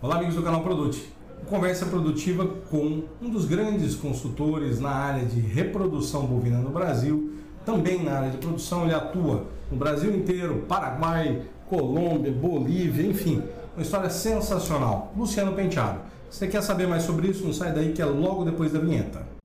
Olá, amigos do canal Produte. Conversa produtiva com um dos grandes consultores na área de reprodução bovina no Brasil. Também na área de produção, ele atua no Brasil inteiro, Paraguai, Colômbia, Bolívia, enfim, uma história sensacional. Luciano Penteado. Se você quer saber mais sobre isso, não sai daí que é logo depois da vinheta.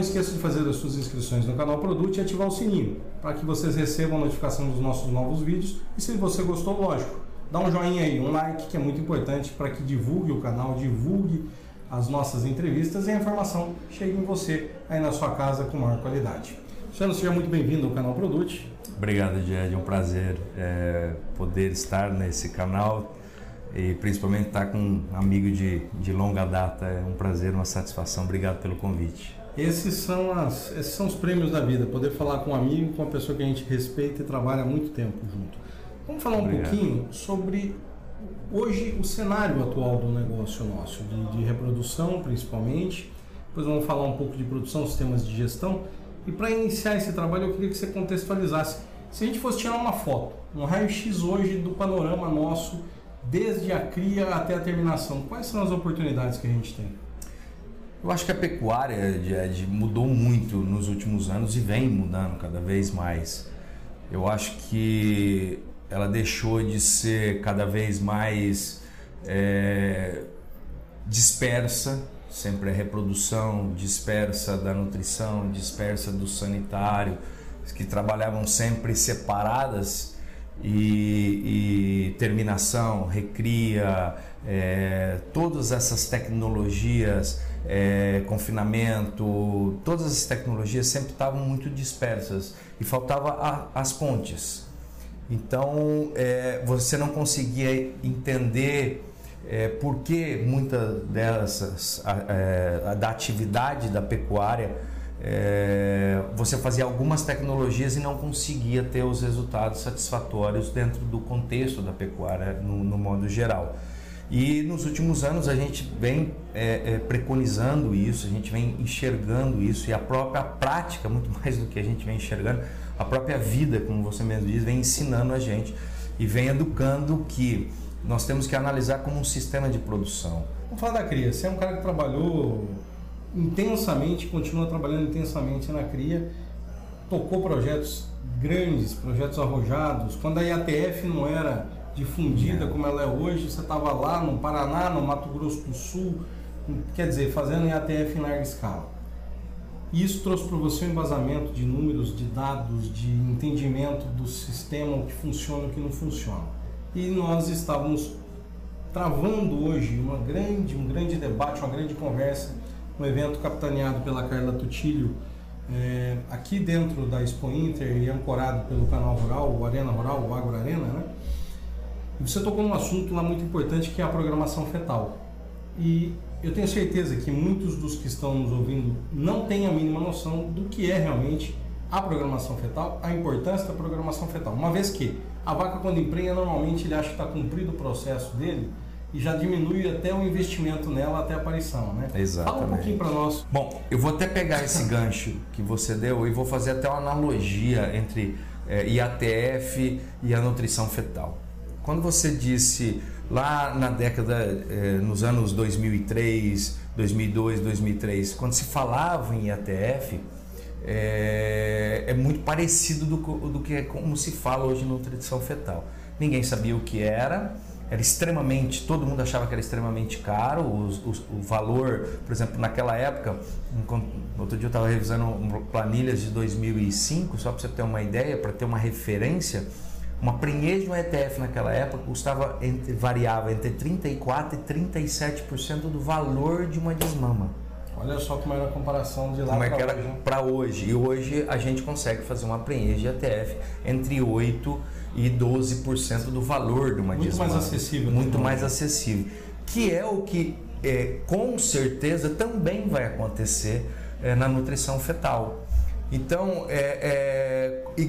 Não esqueça de fazer as suas inscrições no canal Produto e ativar o sininho para que vocês recebam a notificação dos nossos novos vídeos. E se você gostou, lógico, dá um joinha aí, um like, que é muito importante para que divulgue o canal, divulgue as nossas entrevistas e a informação chegue em você aí na sua casa com maior qualidade. Luciano, seja muito bem-vindo ao canal Produte. Obrigado, Jed. É um prazer é, poder estar nesse canal e principalmente estar com um amigo de, de longa data. É um prazer, uma satisfação. Obrigado pelo convite. Esses são, as, esses são os prêmios da vida, poder falar com um amigo, com uma pessoa que a gente respeita e trabalha há muito tempo junto. Vamos falar um Obrigado. pouquinho sobre hoje o cenário atual do negócio nosso, de, de, reprodução principalmente. Depois vamos falar um pouco de produção, sistemas de gestão. E para iniciar esse trabalho, eu queria que você contextualizasse. Se a gente fosse tirar uma foto, um raio-x hoje do panorama nosso, desde a cria até a terminação, quais são as oportunidades que a gente tem? Eu acho que a pecuária de, mudou muito nos últimos anos e vem mudando cada vez mais. Eu acho que ela deixou de ser cada vez mais é, dispersa, sempre a reprodução, dispersa da nutrição, dispersa do sanitário, que trabalhavam sempre separadas e, e terminação, recria, é, todas essas tecnologias é, confinamento, todas as tecnologias sempre estavam muito dispersas e faltava a, as pontes. Então é, você não conseguia entender é, por que muitas dessas é, da atividade da pecuária é, você fazia algumas tecnologias e não conseguia ter os resultados satisfatórios dentro do contexto da pecuária no, no modo geral. E nos últimos anos a gente vem é, é, preconizando isso, a gente vem enxergando isso e a própria prática, muito mais do que a gente vem enxergando, a própria vida, como você mesmo diz, vem ensinando a gente e vem educando que nós temos que analisar como um sistema de produção. Vamos falar da cria. Você é um cara que trabalhou intensamente, continua trabalhando intensamente na cria, tocou projetos grandes, projetos arrojados. Quando a IATF não era difundida como ela é hoje. Você estava lá no Paraná, no Mato Grosso do Sul, quer dizer, fazendo IATF em larga escala. E isso trouxe para você um embasamento de números, de dados, de entendimento do sistema, o que funciona e o que não funciona. E nós estávamos travando hoje uma grande, um grande debate, uma grande conversa, um evento capitaneado pela Carla Tutilho, é, aqui dentro da Expo Inter e ancorado pelo canal Rural, o Arena Rural, o Agro Arena, né? Você tocou num assunto lá muito importante que é a programação fetal. E eu tenho certeza que muitos dos que estão nos ouvindo não têm a mínima noção do que é realmente a programação fetal, a importância da programação fetal. Uma vez que a vaca quando emprenha, normalmente ele acha que está cumprido o processo dele e já diminui até o investimento nela até a aparição, né? Exatamente. Fala um pouquinho para nós. Bom, eu vou até pegar esse gancho que você deu e vou fazer até uma analogia entre é, eh, IATF e a nutrição fetal. Quando você disse lá na década, eh, nos anos 2003, 2002, 2003, quando se falava em IATF, é, é muito parecido do, do, que é como se fala hoje na nutrição fetal. Ninguém sabia o que era, era extremamente, todo mundo achava que era extremamente caro, o, o, o valor, por exemplo, naquela época, outro dia eu estava revisando planilhas de 2005, só para você ter uma ideia, para ter uma referência, uma prenhez de um ETF naquela época custava entre, variava entre 34% e 37% do valor de uma desmama. Olha só como era a comparação de lá como é que era para hoje. E hoje a gente consegue fazer uma prenhez de ETF entre 8% e 12% do valor de uma Muito desmama. mais acessível. Muito mais acessível. Que é o que é, com certeza também vai acontecer é, na nutrição fetal. Então, é, é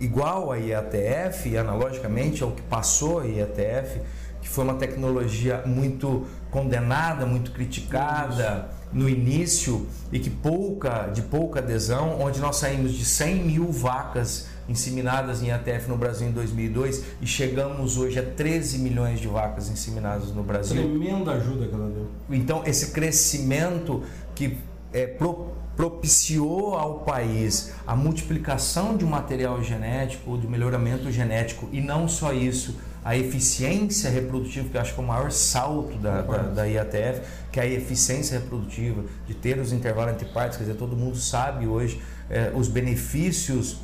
igual a IATF, analogicamente ao que passou a IATF, que foi uma tecnologia muito condenada, muito criticada, no início e que pouca, de pouca adesão, onde nós saímos de 100 mil vacas inseminadas em ATF no Brasil em 2002 e chegamos hoje a 13 milhões de vacas inseminadas no Brasil. Tremenda ajuda que ela deu. Então, esse crescimento que é, pro, propiciou ao país a multiplicação de um material genético, de melhoramento genético e não só isso, a eficiência reprodutiva, que eu acho que é o maior salto da, da, da, IATF, que é a eficiência reprodutiva, de ter os intervalos entre partes, quer dizer, todo mundo sabe hoje é, os benefícios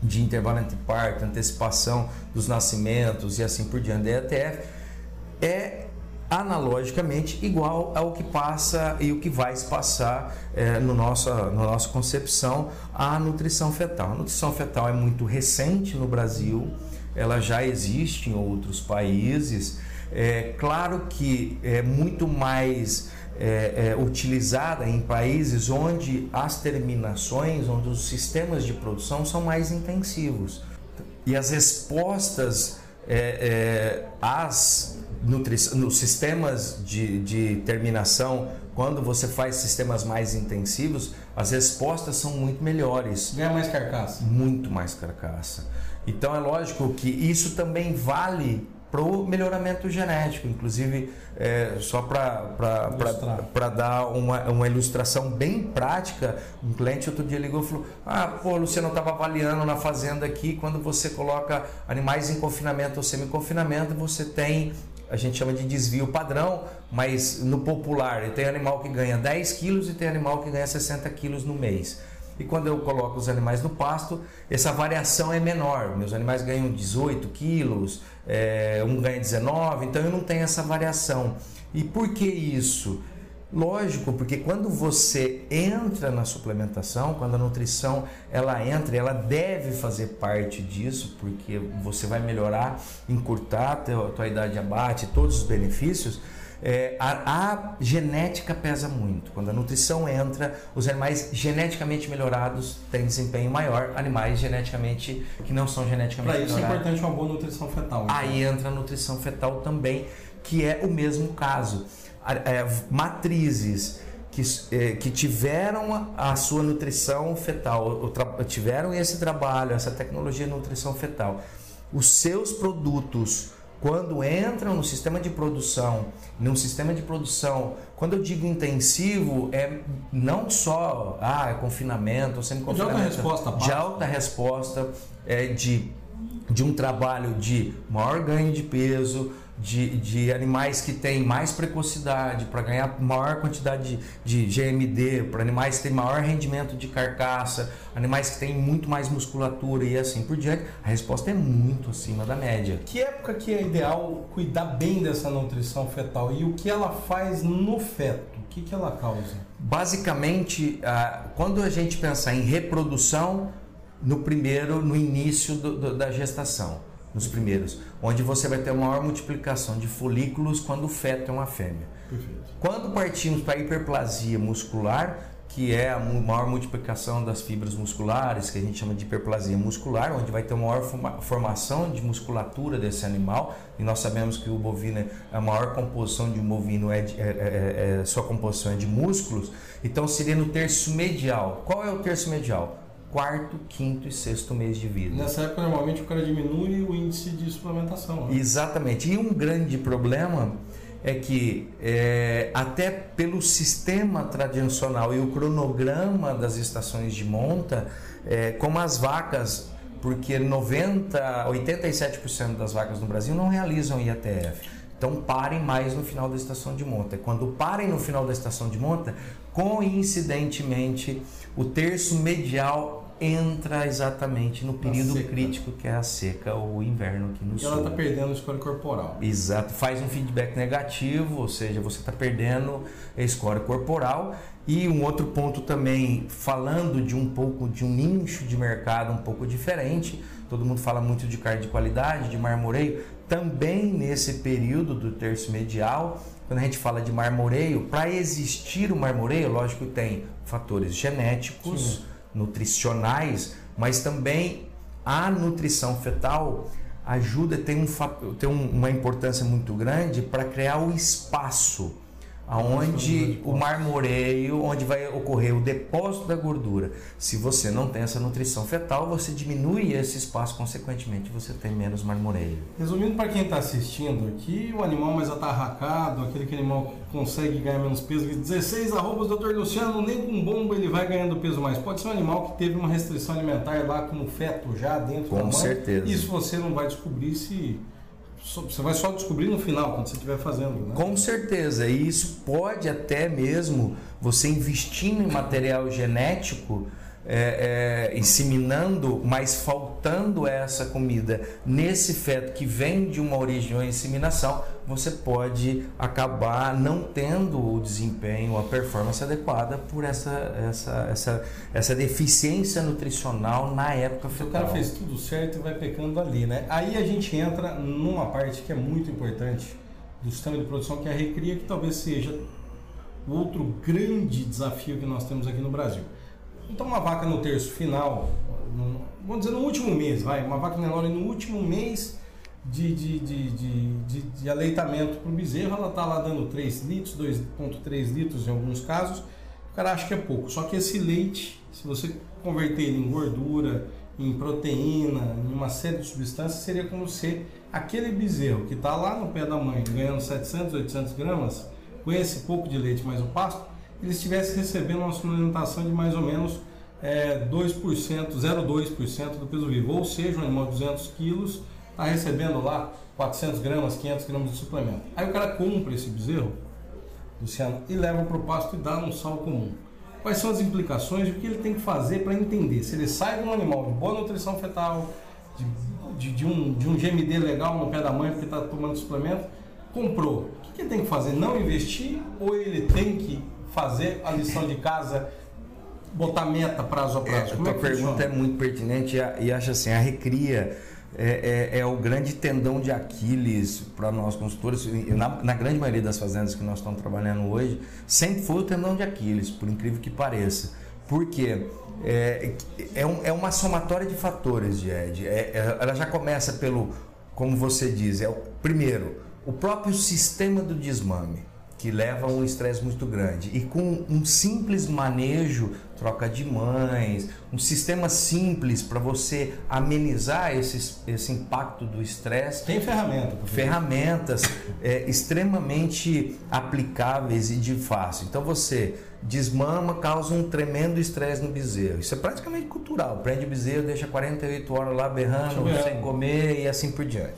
de intervalo entre parto, antecipação dos nascimentos e assim por diante. Da IATF, é analogicamente igual ao que passa e o que vai se passar é, no nossa, na nossa concepção a nutrição fetal. A nutrição fetal é muito recente no Brasil, ela já existe em outros países. É claro que é muito mais é, é, utilizada em países onde as terminações, onde os sistemas de produção são mais intensivos. E as respostas é, é às nos sistemas de, de terminação, quando você faz sistemas mais intensivos, as respostas são muito melhores. Ganha mais carcaça. Muito mais carcaça. Então é lógico que isso também vale para o melhoramento genético. Inclusive, é, só para dar uma, uma ilustração bem prática, um cliente outro dia ligou e falou: Ah, pô, Luciano, eu estava avaliando na fazenda aqui, quando você coloca animais em confinamento ou semi-confinamento, você tem. A gente chama de desvio padrão, mas no popular tem animal que ganha 10 quilos e tem animal que ganha 60 quilos no mês. E quando eu coloco os animais no pasto, essa variação é menor. Meus animais ganham 18 quilos, é, um ganha 19, então eu não tenho essa variação. E por que isso? Lógico, porque quando você entra na suplementação, quando a nutrição ela entra, ela deve fazer parte disso, porque você vai melhorar, encurtar a tua, tua idade abate, todos os benefícios é, a, a, genética pesa muito. Quando a nutrição entra, os animais geneticamente melhorados têm desempenho maior, animais geneticamente que não são geneticamente Para isso é importante uma boa nutrição fetal. Então. Aí entra a nutrição fetal também, que é o mesmo caso. É, matrizes que, é, que tiveram a sua nutrição fetal, tiveram esse trabalho, essa tecnologia de nutrição fetal, os seus produtos quando entram no sistema de produção, num sistema de produção, quando eu digo intensivo, é não só ah, é confinamento, semi-confinamento. De alta resposta, De alta resposta, é, de, de um trabalho de maior ganho de peso, de, de animais que têm mais precocidade, para ganhar maior quantidade de, de GMD, para animais que têm maior rendimento de carcaça, animais que têm muito mais musculatura e assim por diante, a resposta é muito acima da média. Que época que é ideal cuidar bem dessa nutrição fetal e o que ela faz no feto? O que, que ela causa? Basicamente, ah, quando a gente pensar em reprodução, no primeiro, no início do, do, da gestação nos primeiros, onde você vai ter uma maior multiplicação de folículos quando o feto é uma fêmea. Perfeito. Quando partimos para a hiperplasia muscular, que é a maior multiplicação das fibras musculares, que a gente chama de hiperplasia muscular, onde vai ter uma maior formação de musculatura desse animal, e nós sabemos que o bovino, a maior composição de um bovino é, de, é, é, é sua composição é de músculos, então seria no terço medial. Qual é o terço medial? Quarto, quinto e sexto mês de vida. Nessa época, normalmente o cara diminui o índice de suplementação. Né? Exatamente. E um grande problema é que, é, até pelo sistema tradicional e o cronograma das estações de monta, é, como as vacas, porque 90, 87% das vacas no Brasil não realizam IATF. Então parem mais no final da estação de monta. Quando parem no final da estação de monta, coincidentemente, o terço medial entra exatamente no período crítico que é a seca ou o inverno aqui no e sul. ela está perdendo a score corporal. Exato, faz um feedback negativo, ou seja, você está perdendo a score corporal. E um outro ponto também, falando de um pouco de um nicho de mercado um pouco diferente, todo mundo fala muito de carne de qualidade, de marmoreio, também nesse período do terço medial, quando a gente fala de marmoreio, para existir o marmoreio, lógico que tem fatores genéticos. Sim nutricionais, mas também a nutrição fetal ajuda, tem, um, tem uma importância muito grande para criar o espaço aonde o marmoreio, onde vai ocorrer o depósito da gordura. Se você não tem essa nutrição fetal, você diminui esse espaço, consequentemente você tem menos marmoreio. Resumindo para quem está assistindo aqui, o animal mais atarracado, aquele que animal que consegue ganhar menos peso, 16 arrobas, doutor Luciano, nem com bomba ele vai ganhando peso mais. Pode ser um animal que teve uma restrição alimentar lá como feto já dentro com da mãe. Com certeza. Isso você não vai descobrir se você vai só descobrir no final, quando você estiver fazendo. Né? Com certeza. E isso pode até mesmo, você investindo em material genético, é, é, inseminando, mas faltando essa comida nesse feto que vem de uma origem ou inseminação, você pode acabar não tendo o desempenho, a performance adequada por essa, essa, essa, essa deficiência nutricional na época fetal. O cara fez tudo certo e vai pecando ali, né? Aí a gente entra numa parte que é muito importante do sistema de produção, que é a recria, que talvez seja o outro grande desafio que nós temos aqui no Brasil. Então, uma vaca no terço final, no, vamos dizer no último mês, vai, uma vaca Nelore no último mês de, de, de, de, de aleitamento para o bezerro, ela está lá dando 3 litros, 2,3 litros em alguns casos. O cara acha que é pouco. Só que esse leite, se você converter ele em gordura, em proteína, em uma série de substâncias, seria como se aquele bezerro que está lá no pé da mãe ganhando 700, 800 gramas, com esse pouco de leite mais o pasto, ele estivesse recebendo uma suplementação de mais ou menos é, 2%, 0,2% do peso vivo. Ou seja, um animal de 200 quilos está recebendo lá 400 gramas, 500 gramas de suplemento. Aí o cara compra esse bezerro, Luciano, e leva para o pasto e dá num sal comum. Quais são as implicações e o que ele tem que fazer para entender se ele sai de um animal de boa nutrição fetal, de, de, de, um, de um GMD legal no pé da mãe porque está tomando suplemento, comprou. O que ele tem que fazer? Não investir ou ele tem que fazer a lição de casa botar meta prazo a prazo? É, Como a é pergunta funciona? é muito pertinente e acho assim, a recria é, é, é, o grande tendão de Aquiles para nós consultores. Na, na, grande maioria das fazendas que nós estamos trabalhando hoje, sempre foi o tendão de Aquiles, por incrível que pareça. Porque é, é, um, é uma somatória de fatores, Ed. É, é, ela já começa pelo, como você diz, é o primeiro, o próprio sistema do desmame que leva a um estresse muito grande. E com um simples manejo, troca de mães, um sistema simples para você amenizar esse, esse impacto do estresse. Tem ferramenta. Ferramentas é, extremamente aplicáveis e de fácil. Então você desmama, causa um tremendo estresse no bezerro. Isso é praticamente cultural. Prende o bezerro, deixa 48 horas lá berrando, sem comer e assim por diante.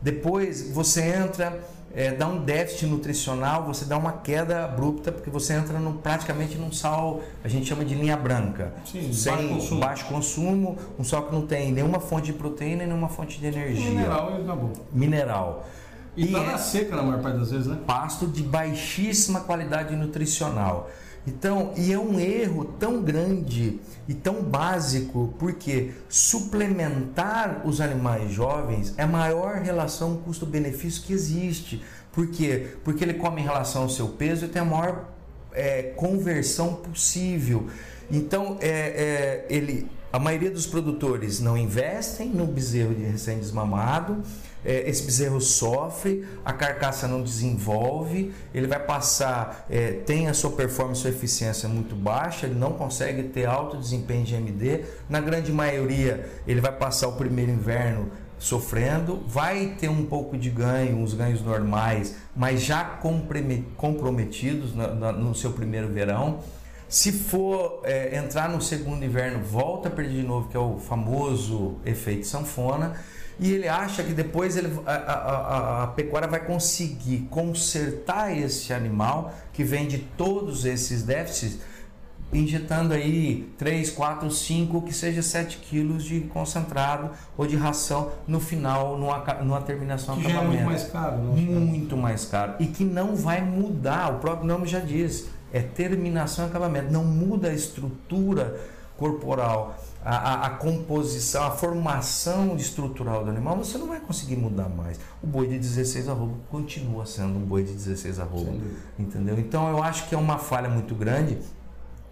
Depois você entra é, dá um déficit nutricional, você dá uma queda abrupta, porque você entra no, praticamente num sal, a gente chama de linha branca. Sim, sem baixo consumo. baixo consumo, um sal que não tem nenhuma fonte de proteína e nenhuma fonte de energia. Mineral e acabou. Mineral. E, e tá na seca na maior parte das vezes, né? Pasto de baixíssima qualidade nutricional. Então, e é um erro tão grande e tão básico, porque suplementar os animais jovens é a maior relação custo-benefício que existe. Por quê? Porque ele come em relação ao seu peso e tem a maior é, conversão possível. Então, é, é, ele, a maioria dos produtores não investem no bezerro de recém-desmamado é, esse bezerro sofre, a carcaça não desenvolve, ele vai passar, é, tem a sua performance, sua eficiência muito baixa, ele não consegue ter alto desempenho de MD. Na grande maioria, ele vai passar o primeiro inverno sofrendo, vai ter um pouco de ganho, uns ganhos normais, mas já comprometidos no seu primeiro verão. Se for é, entrar no segundo inverno, volta a perder de novo, que é o famoso efeito sanfona e ele acha que depois ele, a, a, a, pecuária vai conseguir consertar esse animal que vem de todos esses déficits, injetando aí 3, 4, 5, que seja 7 quilos de concentrado ou de ração no final, numa, numa terminação que já é muito mais caro. Não muito mais caro. E que não vai mudar, o próprio nome já diz, é terminação e acabamento. Não muda a estrutura corporal a, a, a, composição, a formação estrutural do animal, você não vai conseguir mudar mais. O boi de 16 arroba continua sendo um boi de 16 arroba. Entendeu? Então eu acho que é uma falha muito grande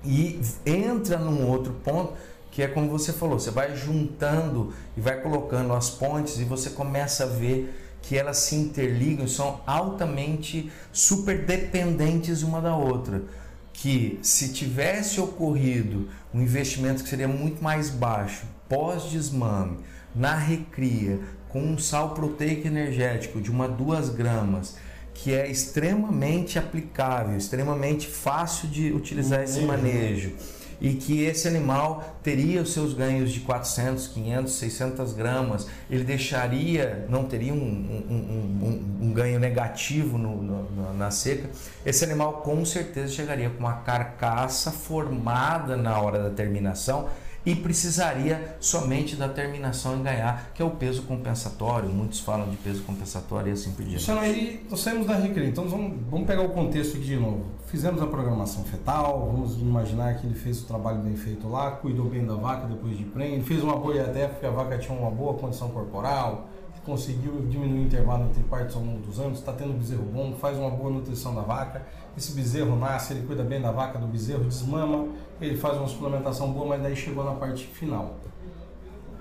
e entra num outro ponto que é como você falou, você vai juntando e vai colocando as pontes e você começa a ver que elas se interligam, são altamente super dependentes uma da outra. Que se tivesse ocorrido um investimento que seria muito mais baixo pós-desmame na recria com um sal proteico energético de uma duas gramas que é extremamente aplicável, extremamente fácil de utilizar esse manejo e que esse animal teria os seus ganhos de 400, 500, 600 gramas, ele deixaria, não teria um, um, um, um ganho negativo no, no, na seca, esse animal com certeza chegaria com uma carcaça formada na hora da terminação e precisaria somente da terminação em ganhar, que é o peso compensatório. Muitos falam de peso compensatório e assim por diante. Luciano, aí nós saímos da Recreio, então vamos, vamos pegar o contexto aqui de novo. Fizemos a programação fetal, vamos imaginar que ele fez o trabalho bem feito lá, cuidou bem da vaca depois de prêmio, fez uma boa IADF porque a vaca tinha uma boa condição corporal, conseguiu diminuir o intervalo entre partes ao longo dos anos, está tendo bezerro bom, faz uma boa nutrição da vaca. Esse bezerro nasce, ele cuida bem da vaca, do bezerro, desmama, ele faz uma suplementação boa, mas daí chegou na parte final.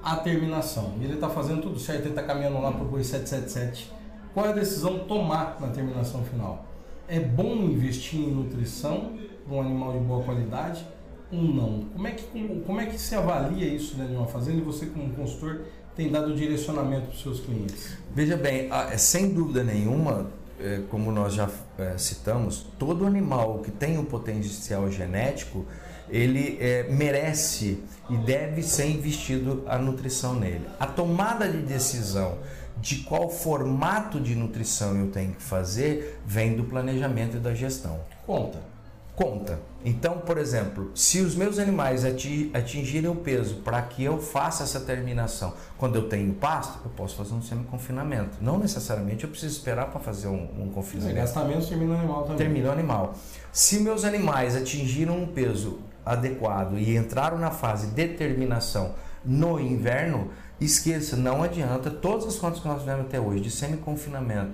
A terminação. E ele está fazendo tudo certo, ele está caminhando lá para o boi 777. Qual é a decisão tomar na terminação final? É bom investir em nutrição para um animal de boa qualidade ou não? Como é que, como é que se avalia isso dentro de uma fazenda e você como consultor tem dado direcionamento para os seus clientes? Veja bem, é, sem dúvida nenhuma, é, como nós já é, citamos, todo animal que tem um potencial genético, ele merece e deve ser investido a nutrição nele. A tomada de decisão de qual formato de nutrição eu tenho que fazer vem do planejamento e da gestão. Conta conta. Então, por exemplo, se os meus animais atingirem o peso para que eu faça essa terminação quando eu tenho pasto, eu posso fazer um semi-confinamento. Não necessariamente eu preciso esperar para fazer um, um confinamento. Gasta menos, termina o animal também. Termina o animal. Se meus animais atingiram um peso adequado e entraram na fase de terminação no inverno, esqueça, não adianta. Todas as contas que nós tivemos até hoje de semi-confinamento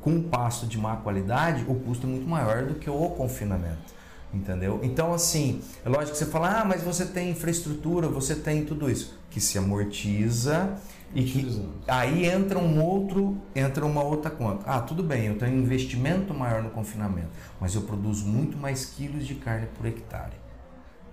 com um pasto de má qualidade, o custo é muito maior do que o confinamento. Entendeu? Então, assim, é lógico que você fala, ah, mas você tem infraestrutura, você tem tudo isso, que se amortiza e que aí entra um outro, entra uma outra conta. Ah, tudo bem, eu tenho um investimento maior no confinamento, mas eu produzo muito mais quilos de carne por hectare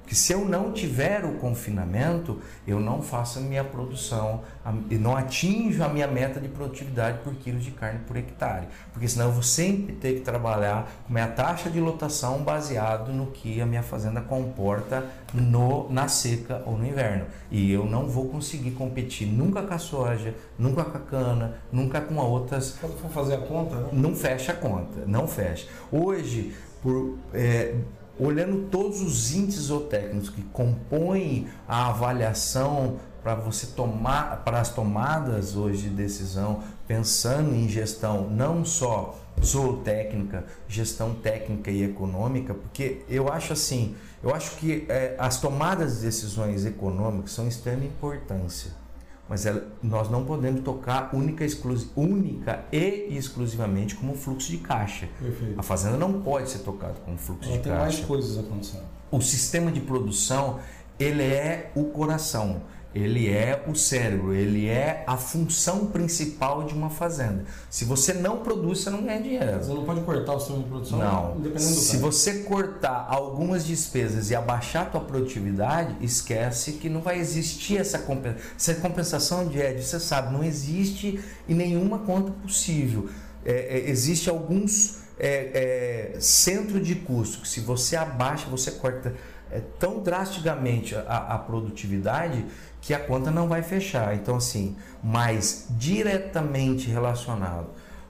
que se eu não tiver o confinamento, eu não faço a minha produção, e não atinjo a minha meta de produtividade por quilo de carne por hectare. Porque senão eu vou sempre ter que trabalhar com minha taxa de lotação baseado no que a minha fazenda comporta no, na seca ou no inverno. E eu não vou conseguir competir nunca com a soja, nunca com a cana, nunca com outras. Quando for fazer a conta, né? Não fecha a conta, não fecha. Hoje, por. É, olhando todos os índices zootécnicos que compõem a avaliação para você tomar para as tomadas hoje de decisão, pensando em gestão não só zootécnica, gestão técnica e econômica, porque eu acho assim, eu acho que é, as tomadas de decisões econômicas são de extrema importância mas ela, nós não podemos tocar única, única e exclusivamente como fluxo de caixa. Perfeito. A fazenda não pode ser tocada como fluxo ela de tem caixa. Tem mais coisas acontecendo. O sistema de produção ele é o coração ele é o cérebro, ele é a função principal de uma fazenda. Se você não produz, você não ganha dinheiro. Você não pode cortar o sistema de produção, não. independente do Se você cortar algumas despesas e abaixar a tua produtividade, esquece que não vai existir essa compensação. Essa compensação de Ed, você sabe, não existe em nenhuma conta possível. É, é, existe alguns é, é centro de custo que se você abaixa, você corta é, tão drasticamente a, a produtividade que a conta não vai fechar. Então, assim, mas diretamente relacionado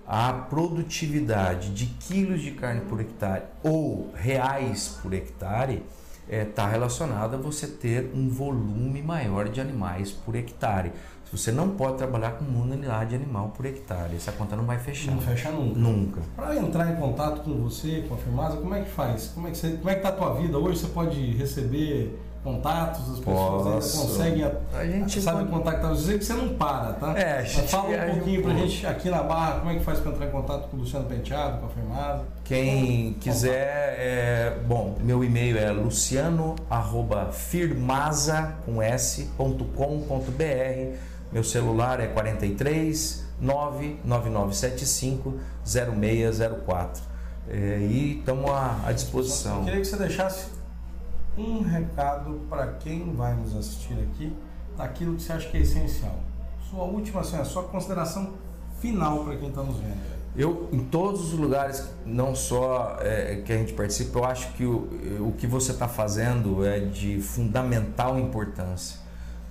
à produtividade de quilos de carne por hectare ou reais por hectare, está é, tá relacionado a você ter um volume maior de animais por hectare. Você não pode trabalhar com uma unidade animal por hectare. Essa conta não vai fechar. Não fecha nunca. Nunca. Para entrar em contato com você, com a Firmasa, como é que faz? Como é que, é que tá a tua vida? Hoje você pode receber contatos, as pessoas ainda conseguem a, a gente sabe pode... contactar você que você não para, tá? É, a gente fala um pouquinho um pra gente aqui na barra, como é que faz para entrar em contato com o Luciano Penteado, com a Firmada? Quem quiser, é, bom, meu e-mail é luciano@firmasa com s.com.br. Meu celular é 43 99975 0604. É, e estamos à, à disposição. Eu queria que você deixasse um recado para quem vai nos assistir aqui, daquilo que você acha que é essencial. Sua última, assim, a sua consideração final para quem está nos vendo. Eu, em todos os lugares, não só é, que a gente participa, eu acho que o, o que você está fazendo é de fundamental importância.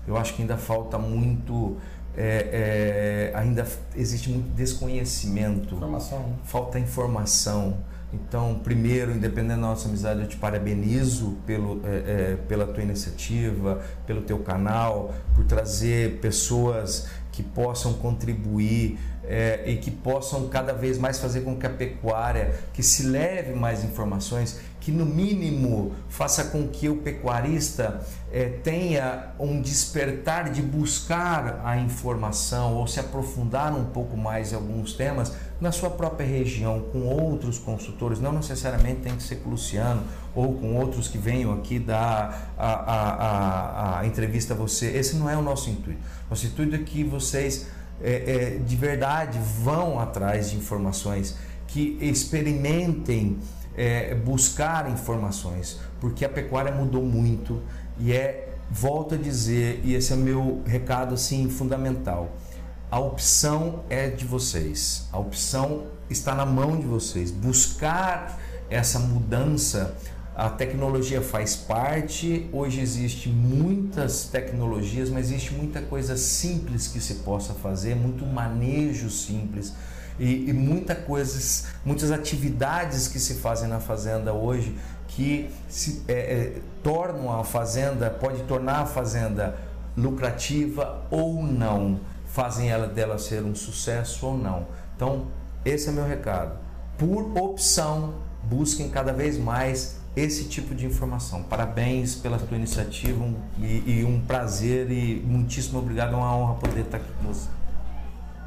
Eu acho que ainda falta muito, é, é, ainda existe muito desconhecimento, informação. Né? falta informação. Então, primeiro, independente da nossa amizade, eu te parabenizo pelo, é, é, pela tua iniciativa, pelo teu canal, por trazer pessoas que possam contribuir é, e que possam cada vez mais fazer com que a pecuária, que se leve mais informações, que no mínimo faça com que o pecuarista é, tenha um despertar de buscar a informação ou se aprofundar um pouco mais em alguns temas na sua própria região, com outros consultores, não necessariamente tem que ser com o Luciano ou com outros que venham aqui dar a, a, a, a entrevista a você. Esse não é o nosso intuito. Nosso intuito é que vocês é, de verdade vão atrás de informações, que experimentem é, buscar informações, porque a pecuária mudou muito e é, volto a dizer, e esse é meu recado assim fundamental. A opção é de vocês. A opção está na mão de vocês. Buscar essa mudança a tecnologia faz parte, hoje existe muitas tecnologias, mas existe muita coisa simples que se possa fazer, muito manejo simples e, e muita coisas, muitas atividades que se fazem na fazenda hoje que se, é, é, tornam a fazenda, pode tornar a fazenda lucrativa ou não, fazem ela dela ser um sucesso ou não. Então, esse é meu recado. Por opção, busquem cada vez mais esse tipo de informação. Parabéns pela tua iniciativa um, e, e, um prazer e muitíssimo obrigado, é uma honra poder estar aqui com você.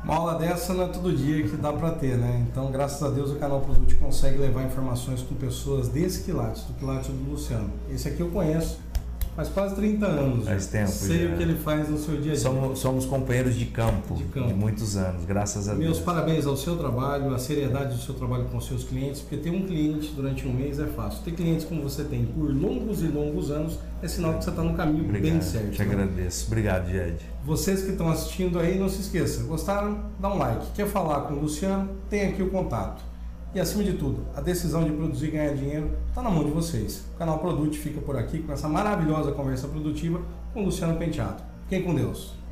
Uma aula dessa não é todo dia que dá para ter, né? Então, graças a Deus, o canal Produto consegue levar informações com pessoas desse quilate, do quilate do Luciano. Esse aqui eu conheço, Faz quase 30 anos. Faz tempo. Sei já. o que ele faz no seu dia a dia. Somos, somos companheiros de campo, de campo, de muitos anos, graças a Meus Deus. Meus parabéns ao seu trabalho, à seriedade do seu trabalho com seus clientes, porque ter um cliente durante um mês é fácil. Ter clientes como você tem por longos e longos anos é sinal que você está no caminho Obrigado, bem certo. Te né? agradeço. Obrigado, Jed. Vocês que estão assistindo aí, não se esqueçam. Gostaram? Dá um like. Quer falar com o Luciano? Tem aqui o contato. E acima de tudo, a decisão de produzir e ganhar dinheiro está na mão de vocês. O canal Produto fica por aqui com essa maravilhosa conversa produtiva com Luciano Penteado. Fiquem com Deus.